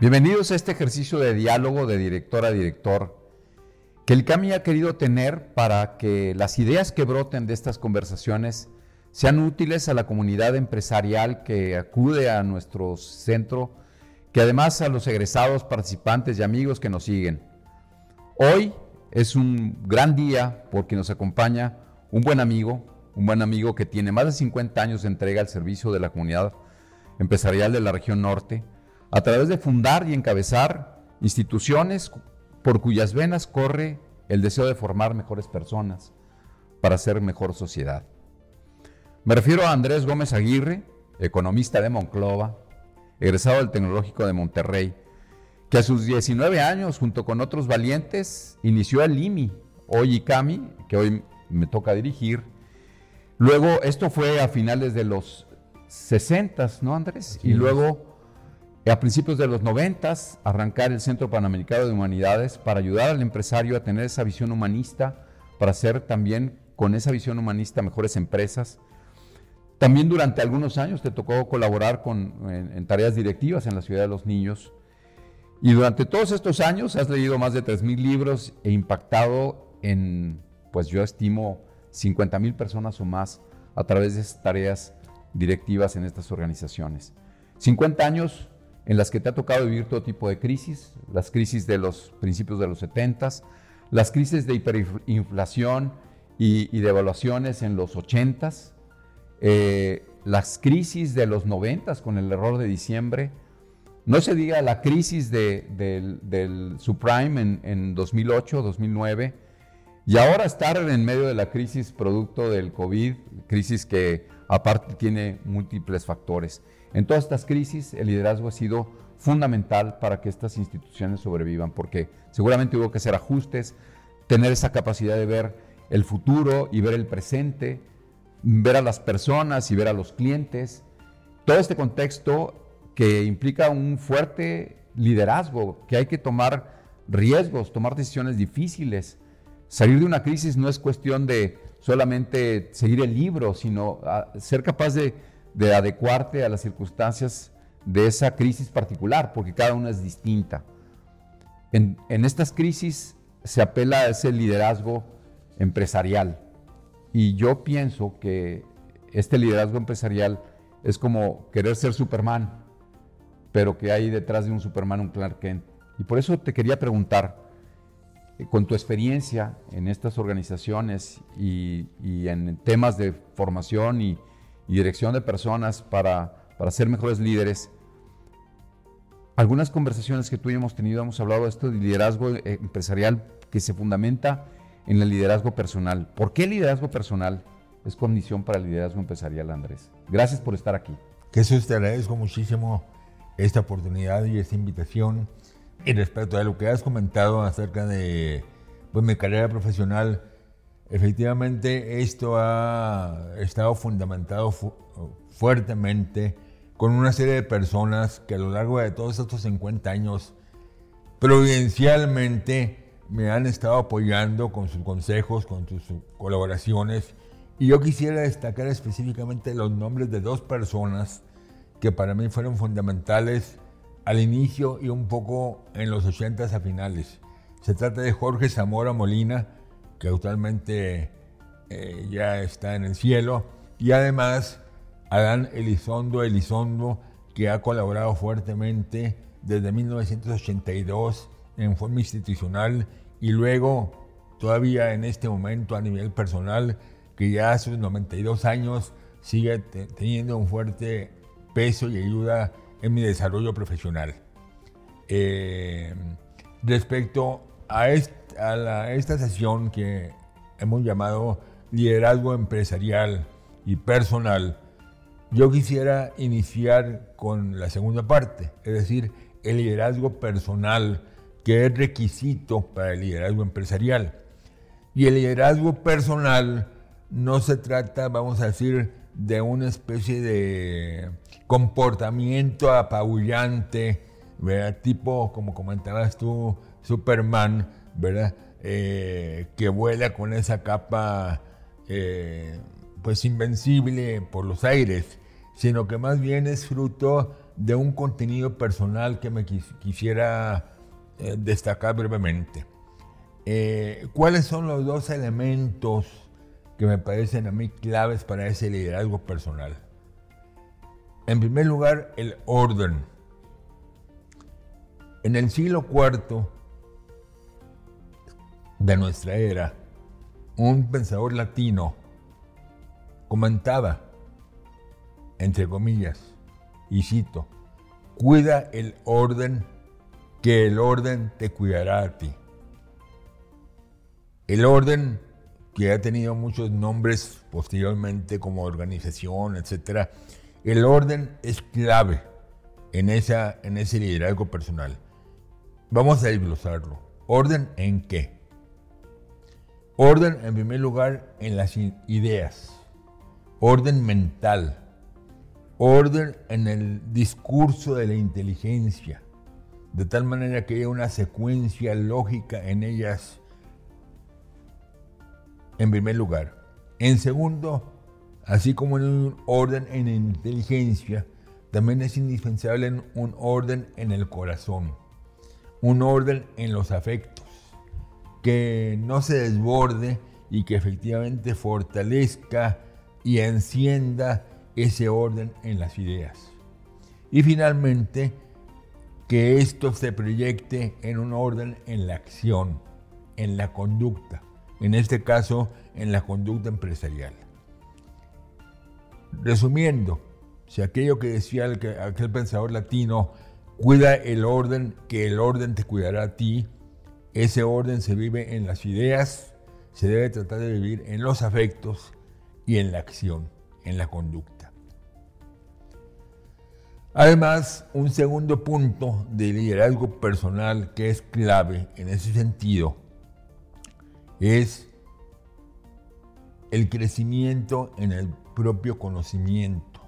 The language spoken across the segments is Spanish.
Bienvenidos a este ejercicio de diálogo de director a director que el CAMI ha querido tener para que las ideas que broten de estas conversaciones sean útiles a la comunidad empresarial que acude a nuestro centro, que además a los egresados, participantes y amigos que nos siguen. Hoy es un gran día porque nos acompaña un buen amigo, un buen amigo que tiene más de 50 años de entrega al servicio de la comunidad empresarial de la región norte, a través de fundar y encabezar instituciones por cuyas venas corre el deseo de formar mejores personas para hacer mejor sociedad. Me refiero a Andrés Gómez Aguirre, economista de Monclova, egresado del Tecnológico de Monterrey, que a sus 19 años, junto con otros valientes, inició el IMI, hoy ICAMI, que hoy me toca dirigir. Luego, esto fue a finales de los 60, ¿no, Andrés? y luego a principios de los 90 arrancar el Centro Panamericano de Humanidades para ayudar al empresario a tener esa visión humanista, para hacer también con esa visión humanista mejores empresas. También durante algunos años te tocó colaborar con, en, tareas directivas en la Ciudad de los Niños. Y durante todos estos años has leído más de 3.000 libros e impactado en, pues yo estimo, 50.000 personas o más a través de esas tareas directivas en estas organizaciones. 50 años en las que te ha tocado vivir todo tipo de crisis, las crisis de los principios de los 70, las crisis de hiperinflación y, y devaluaciones en los 80, eh, las crisis de los 90 con el error de diciembre, no se diga la crisis del subprime en, en 2008, 2009, y ahora estar en medio de la crisis producto del COVID, crisis que aparte tiene múltiples factores. En todas estas crisis, el liderazgo ha sido fundamental para que estas instituciones sobrevivan, porque seguramente hubo que hacer ajustes, tener esa capacidad de ver el futuro y ver el presente, ver a las personas y ver a los clientes. Todo este contexto que implica un fuerte liderazgo, que hay que tomar riesgos, tomar decisiones difíciles. Salir de una crisis no es cuestión de solamente seguir el libro, sino ah, ser capaz de de adecuarte a las circunstancias de esa crisis particular, porque cada una es distinta. En, estas crisis se apela a ese liderazgo empresarial. Y yo pienso que este liderazgo empresarial es como querer ser Superman, pero que hay detrás de un Superman un Clark Kent. Y por eso te quería preguntar, con tu experiencia en estas organizaciones y, y en temas de formación y, y dirección de personas para, para ser mejores líderes. Algunas conversaciones que tú y hemos tenido hemos hablado de esto de liderazgo eh, empresarial que se fundamenta en el liderazgo personal. ¿Por qué el liderazgo personal es condición para el liderazgo empresarial, Andrés? Gracias por estar aquí. Jesús, te agradezco muchísimo esta oportunidad y esta invitación. Y respecto a lo que has comentado acerca de pues, mi carrera profesional, Efectivamente, esto ha estado fundamentado fuertemente con una serie de personas que a lo largo de todos estos 50 años providencialmente me han estado apoyando con sus consejos, con sus colaboraciones. Y yo quisiera destacar específicamente los nombres de dos personas que para mí fueron fundamentales al inicio y un poco en los 80 a finales. Se trata de Jorge Zamora Molina, que actualmente eh, ya está en el cielo, y además Adán Elizondo Elizondo, que ha colaborado fuertemente desde 1982 en forma institucional y luego todavía en este momento a nivel personal, que ya a sus 92 años sigue teniendo un fuerte peso y ayuda en mi desarrollo profesional. Eh, respecto a, a esta sesión que hemos llamado liderazgo empresarial y personal, yo quisiera iniciar con la segunda parte, es decir, el liderazgo personal, que es requisito para el liderazgo empresarial. Y el liderazgo personal no se trata, vamos a decir, de una especie de comportamiento apabullante, tipo, como comentabas tú, Superman, ¿verdad? Eh, que vuela con esa capa eh, pues invencible por los aires, sino que más bien es fruto de un contenido personal que me quisiera eh, destacar brevemente. ¿Cuáles son los dos elementos que me parecen a mí claves para ese liderazgo personal? En primer lugar, el orden. En el siglo IV de nuestra era, un pensador latino comentaba, entre comillas, y cito, cuida el orden, que el orden te cuidará a ti. El orden, que ha tenido muchos nombres posteriormente como organización, etc., el orden es clave en, esa, en ese liderazgo personal. Vamos a desglosarlo. ¿Orden en qué? Orden, en primer lugar, en las ideas. Orden mental orden en el discurso de la inteligencia, de tal manera que haya una secuencia lógica en ellas, en primer lugar. En segundo, así como en un orden en inteligencia, también es indispensable un orden en el corazón, un orden en los afectos, que no se desborde y que efectivamente fortalezca y encienda ese orden en las ideas. Y finalmente, que esto se proyecte en un orden en la acción, en la conducta, en este caso en la conducta empresarial. Resumiendo, si aquello que decía aquel pensador latino, cuida el orden, que el orden te cuidará a ti, ese orden se vive en las ideas, se debe tratar de vivir en los afectos y en la acción, en la conducta. Además, un segundo punto de liderazgo personal que es clave en ese sentido es el crecimiento en el propio conocimiento.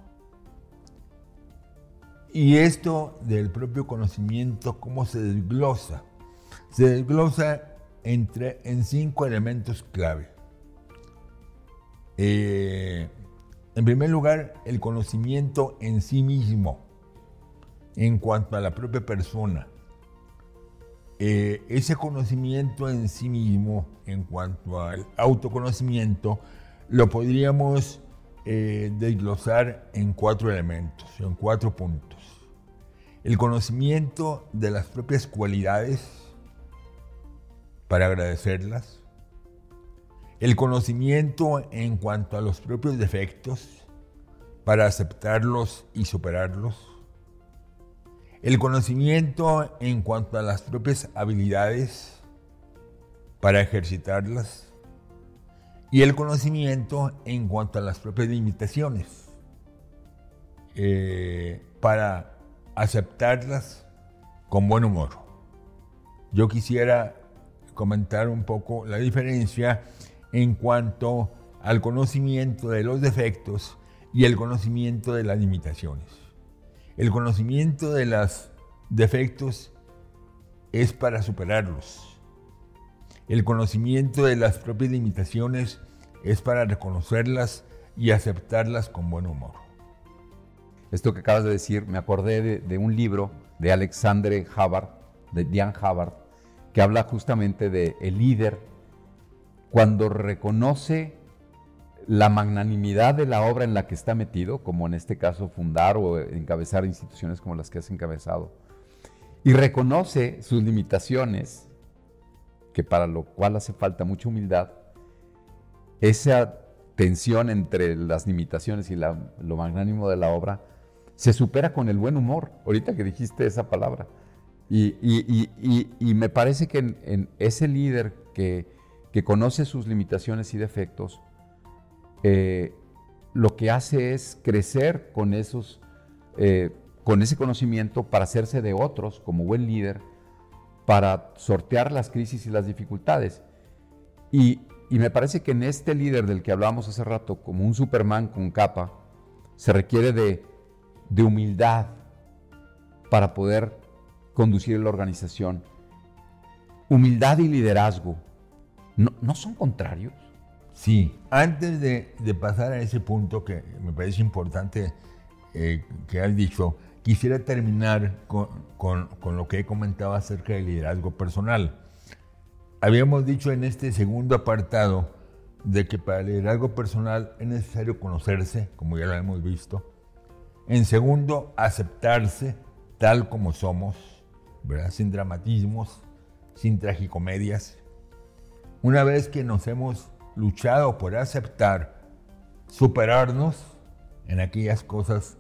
Y esto del propio conocimiento, ¿cómo se desglosa? Se desglosa entre, en cinco elementos clave. Eh, en primer lugar, el conocimiento en sí mismo en cuanto a la propia persona. Eh, ese conocimiento en sí mismo, en cuanto al autoconocimiento, lo podríamos eh, desglosar en cuatro elementos, en cuatro puntos. El conocimiento de las propias cualidades para agradecerlas. El conocimiento en cuanto a los propios defectos para aceptarlos y superarlos el conocimiento en cuanto a las propias habilidades para ejercitarlas y el conocimiento en cuanto a las propias limitaciones eh, para aceptarlas con buen humor. Yo quisiera comentar un poco la diferencia en cuanto al conocimiento de los defectos y el conocimiento de las limitaciones. El conocimiento de los defectos es para superarlos. El conocimiento de las propias limitaciones es para reconocerlas y aceptarlas con buen humor. Esto que acabas de decir, me acordé de, un libro de Alexandre Havard, de Diane Havard, que habla justamente de el líder cuando reconoce la magnanimidad de la obra en la que está metido, como en este caso fundar o encabezar instituciones como las que has encabezado, y reconoce sus limitaciones, que para lo cual hace falta mucha humildad, esa tensión entre las limitaciones y lo magnánimo de la obra se supera con el buen humor, ahorita que dijiste esa palabra. Y, me parece que en, ese líder que, conoce sus limitaciones y defectos, eh, lo que hace es crecer con, esos, eh, con ese conocimiento para hacerse de otros como buen líder, para sortear las crisis y las dificultades. Y, me parece que en este líder del que hablábamos hace rato, como un Superman con capa, se requiere de, humildad para poder conducir la organización. Humildad y liderazgo no son contrarios. Sí, antes de, pasar a ese punto que me parece importante eh, que has dicho, quisiera terminar con, con, con lo que he comentado acerca del liderazgo personal. Habíamos dicho en este segundo apartado de que para el liderazgo personal es necesario conocerse, como ya lo hemos visto. En segundo, aceptarse tal como somos, ¿verdad? sin dramatismos, sin tragicomedias. Una vez que nos hemos luchado por aceptar, superarnos en aquellas cosas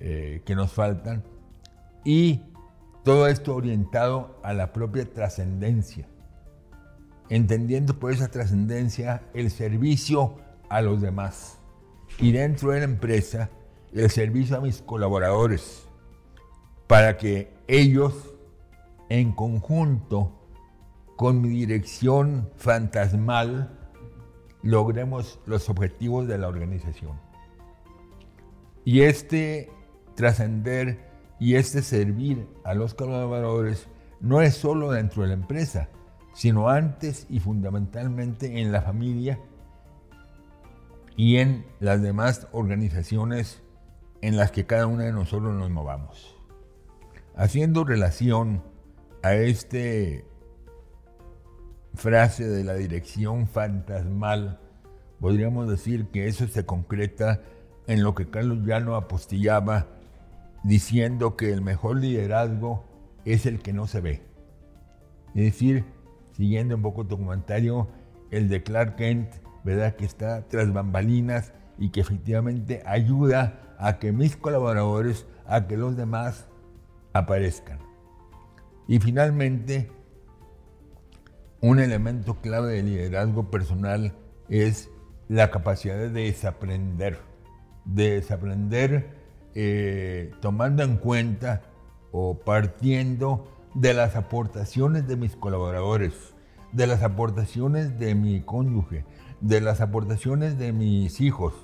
eh, que nos faltan. Y todo esto orientado a la propia trascendencia, entendiendo por esa trascendencia el servicio a los demás. Y dentro de la empresa el servicio a mis colaboradores. Para que ellos en conjunto con mi dirección fantasmal logremos los objetivos de la organización. Y este trascender y este servir a los colaboradores no es solo dentro de la empresa, sino antes y fundamentalmente en la familia y en las demás organizaciones en las que cada uno de nosotros nos movamos. Haciendo relación a este frase de la dirección fantasmal, podríamos decir que eso se concreta en lo que Carlos Llano apostillaba diciendo que el mejor liderazgo es el que no se ve. Es decir, siguiendo un poco tu comentario, el de Clark Kent, ¿verdad? Que está tras bambalinas y que efectivamente ayuda a que mis colaboradores, a que los demás aparezcan. Y finalmente, un elemento clave del liderazgo personal es la capacidad de desaprender. De desaprender eh, tomando en cuenta o partiendo de las aportaciones de mis colaboradores, de las aportaciones de mi cónyuge, de las aportaciones de mis hijos,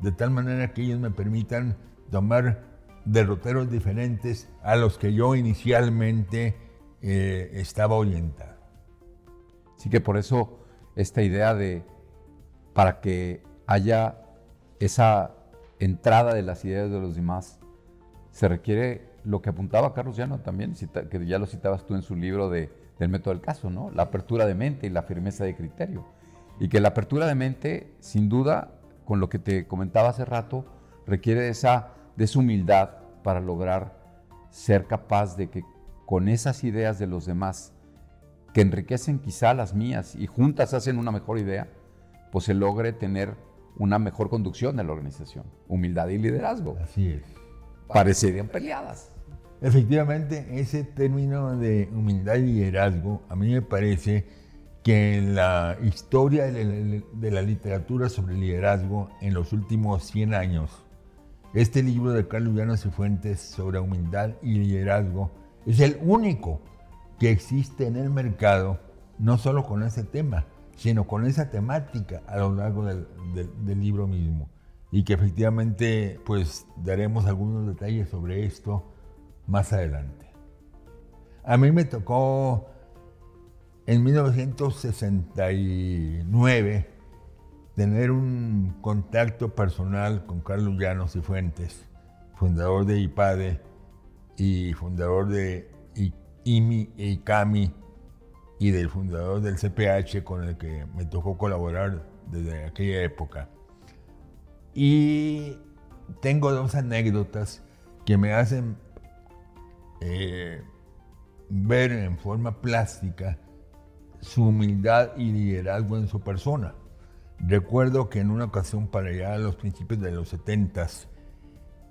de tal manera que ellos me permitan tomar derroteros diferentes a los que yo inicialmente eh, estaba orientado. Así que por eso esta idea de, para que haya esa entrada de las ideas de los demás, se requiere lo que apuntaba Carlos Llano también, que ya lo citabas tú en su libro de, del método del caso, ¿no? La apertura de mente y la firmeza de criterio. Y que la apertura de mente, sin duda, con lo que te comentaba hace rato, requiere esa, de esa humildad para lograr ser capaz de que con esas ideas de los demás, que enriquecen quizá las mías y juntas hacen una mejor idea, pues se logre tener una mejor conducción de la organización. Humildad y liderazgo. Así es. Parecerían peleadas. Efectivamente, ese término de humildad y liderazgo, a mí me parece que en la historia de la, literatura sobre liderazgo en los últimos 100 años, este libro de Carlos Llanos y Fuentes sobre humildad y liderazgo es el único que existe en el mercado, no solo con ese tema, sino con esa temática a lo largo del, libro mismo. Y que efectivamente pues daremos algunos detalles sobre esto más adelante. A mí me tocó en 1969 tener un contacto personal con Carlos Llanos y Fuentes, fundador de IPADE y fundador de IMI e ICAMI y del fundador del CPH con el que me tocó colaborar desde aquella época. Y tengo dos anécdotas que me hacen eh, ver en forma plástica su humildad y liderazgo en su persona. Recuerdo que en una ocasión para allá a los principios de los 70,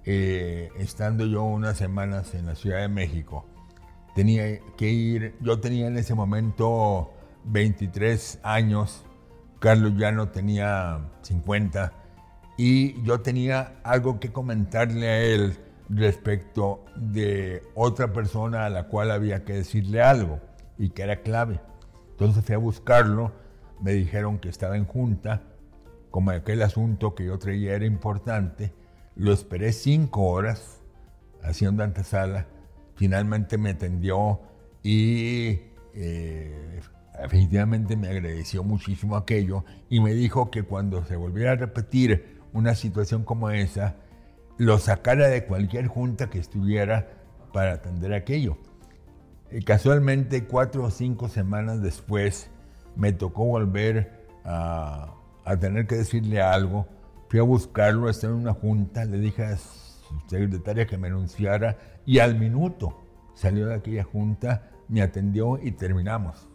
eh, estando yo unas semanas en la Ciudad de México, tenía que ir, yo tenía en ese momento 23 años, Carlos ya no tenía 50, y yo tenía algo que comentarle a él respecto de otra persona a la cual había que decirle algo y que era clave. Entonces fui a buscarlo, me dijeron que estaba en junta, como aquel asunto que yo traía era importante, lo esperé cinco horas haciendo antesala finalmente me atendió y eh, efectivamente me agradeció muchísimo aquello y me dijo que cuando se volviera a repetir una situación como esa, lo sacara de cualquier junta que estuviera para atender aquello. Y casualmente, cuatro o cinco semanas después, me tocó volver a, tener que decirle algo. Fui a buscarlo, estaba en una junta, le dije secretaria que me anunciara y al minuto salió de aquella junta, me atendió y terminamos.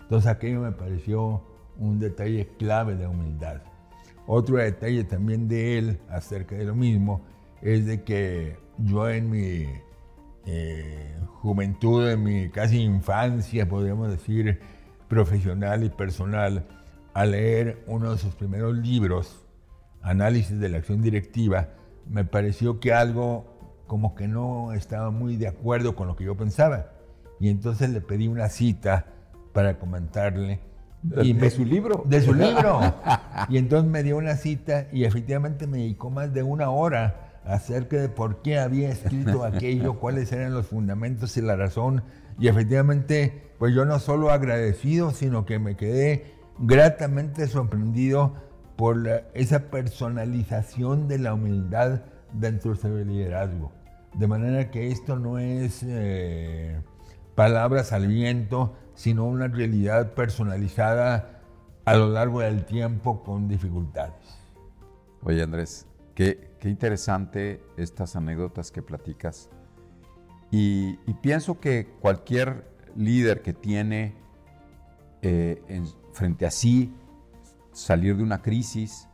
Entonces aquello me pareció un detalle clave de humildad. Otro detalle también de él acerca de lo mismo es de que yo en mi eh, juventud, en mi casi infancia, podríamos decir, profesional y personal, al leer uno de sus primeros libros, Análisis de la Acción Directiva, me pareció que algo como que no estaba muy de acuerdo con lo que yo pensaba. Y entonces le pedí una cita para comentarle. ¿De, de su libro? De su libro. y entonces me dio una cita y efectivamente me dedicó más de una hora acerca de por qué había escrito aquello, cuáles eran los fundamentos y la razón. Y efectivamente, pues yo no solo agradecido, sino que me quedé gratamente sorprendido por esa personalización de la humildad dentro del liderazgo. De manera que esto no es eh, palabras al viento, sino una realidad personalizada a lo largo del tiempo con dificultades. Oye Andrés, qué, qué interesante estas anécdotas que platicas. Y, pienso que cualquier líder que tiene eh, frente a sí salir de una crisis,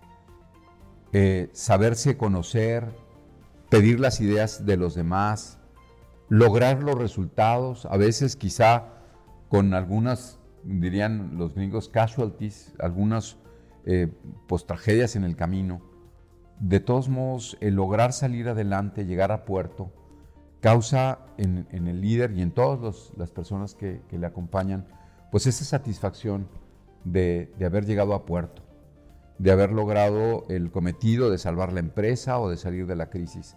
eh, saberse conocer, pedir las ideas de los demás, lograr los resultados, a veces quizá con algunas, dirían los gringos, casualties, algunas eh, tragedias en el camino. De todos modos, el lograr salir adelante, llegar a puerto, causa en, el líder y en todas las personas que, le acompañan, pues esa satisfacción de, haber llegado a puerto, de haber logrado el cometido de salvar la empresa o de salir de la crisis.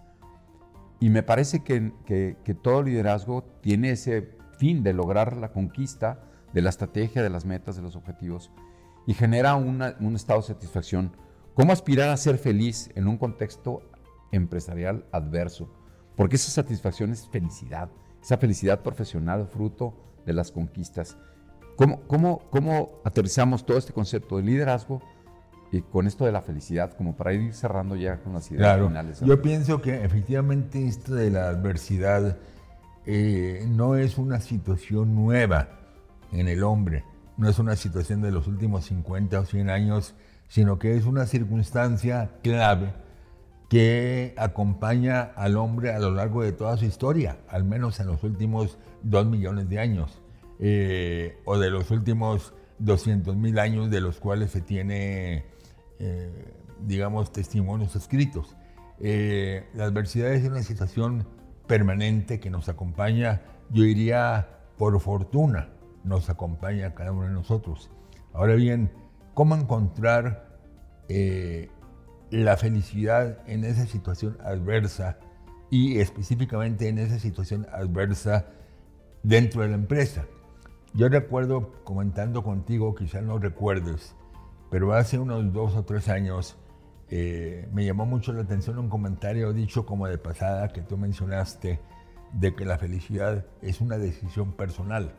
Y me parece que, todo liderazgo tiene ese fin de lograr la conquista de la estrategia, de las metas, de los objetivos, y genera un estado de satisfacción. ¿Cómo aspirar a ser feliz en un contexto empresarial adverso? Porque esa satisfacción es felicidad, esa felicidad profesional, fruto de las conquistas. ¿Cómo, cómo, cómo aterrizamos todo este concepto de liderazgo y con esto de la felicidad, como para ir cerrando ya con las ideas finales. Yo pienso que efectivamente esto de la adversidad eh, no es una situación nueva en el hombre, no es una situación de los últimos 50 o 100 años, sino que es una circunstancia clave que acompaña al hombre a lo largo de toda su historia, al menos en los últimos 2 millones de años, eh, o de los últimos 200 mil años de los cuales se tiene eh, digamos, testimonios escritos. Eh, la adversidad es una situación permanente que nos acompaña, yo diría, por fortuna, nos acompaña a cada uno de nosotros. Ahora bien, ¿cómo encontrar la felicidad en esa situación adversa y específicamente en esa situación adversa dentro de la empresa? Yo recuerdo comentando contigo, quizás no recuerdes, pero hace unos dos o tres años eh, me llamó mucho la atención un comentario dicho como de pasada que tú mencionaste de que la felicidad es una decisión personal.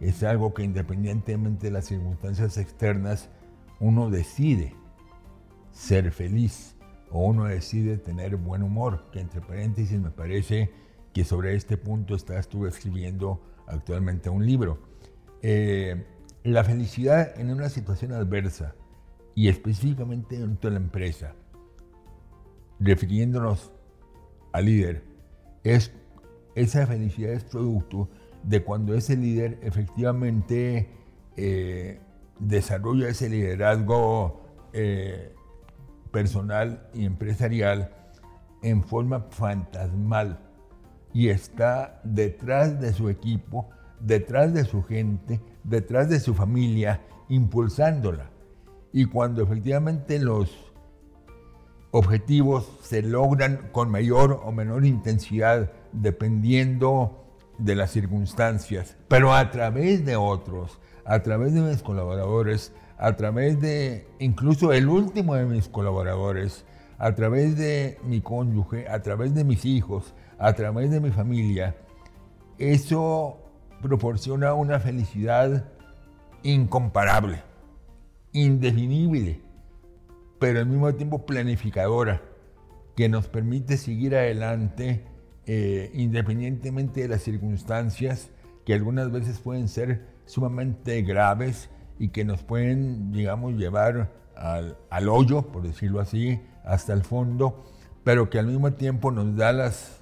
Es algo que independientemente de las circunstancias externas, uno decide ser feliz o uno decide tener buen humor, que entre paréntesis me parece que sobre este punto estás tú escribiendo actualmente un libro. Eh, la felicidad en una situación adversa y específicamente dentro de la empresa, refiriéndonos al líder, es, esa felicidad es producto de cuando ese líder efectivamente eh, desarrolla ese liderazgo eh, personal y empresarial en forma fantasmal y está detrás de su equipo, detrás de su gente, detrás de su familia, impulsándola. Y cuando efectivamente los objetivos se logran con mayor o menor intensidad, dependiendo de las circunstancias, pero a través de otros, a través de mis colaboradores, a través de incluso el último de mis colaboradores, a través de mi cónyuge, a través de mis hijos, a través de mi familia, eso proporciona una felicidad incomparable, indefinible, pero al mismo tiempo planificadora, que nos permite seguir adelante eh, independientemente de las circunstancias que algunas veces pueden ser sumamente graves y que nos pueden, digamos, llevar al, al hoyo, por decirlo así, hasta el fondo, pero que al mismo tiempo nos da las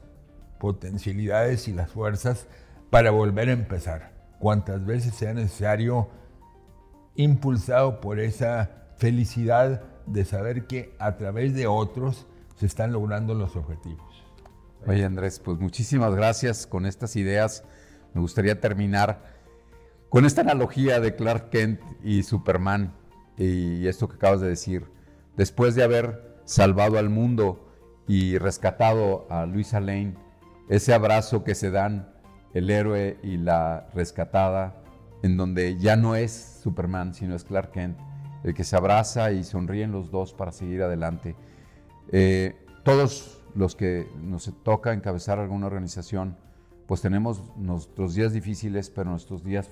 potencialidades y las fuerzas para volver a empezar, cuantas veces sea necesario, impulsado por esa felicidad de saber que a través de otros se están logrando los objetivos. Oye Andrés, pues muchísimas gracias con estas ideas. Me gustaría terminar con esta analogía de Clark Kent y Superman y esto que acabas de decir. Después de haber salvado al mundo y rescatado a Luisa Lane, ese abrazo que se dan el héroe y la rescatada, en donde ya no es Superman, sino es Clark Kent, el que se abraza y sonríen los dos para seguir adelante. Eh, todos los que nos toca encabezar alguna organización, pues tenemos nuestros días difíciles, pero nuestros días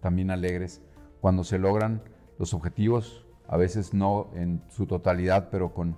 también alegres, cuando se logran los objetivos, a veces no en su totalidad, pero con,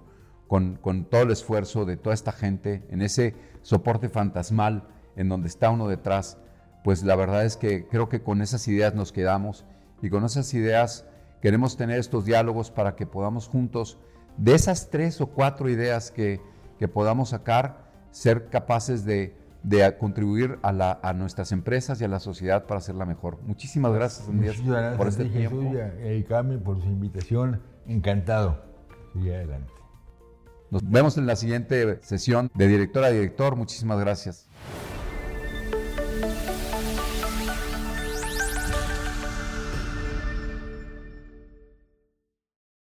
con, con todo el esfuerzo de toda esta gente, en ese soporte fantasmal en donde está uno detrás, pues la verdad es que creo que con esas ideas nos quedamos y con esas ideas queremos tener estos diálogos para que podamos juntos, de esas tres o cuatro ideas que, que podamos sacar, ser capaces de, de contribuir a, la, a, nuestras empresas y a la sociedad para hacerla mejor. Muchísimas gracias, Andrés, por este tiempo. y por su invitación. Encantado. Sigue adelante. Nos vemos en la siguiente sesión de director a director. Muchísimas gracias.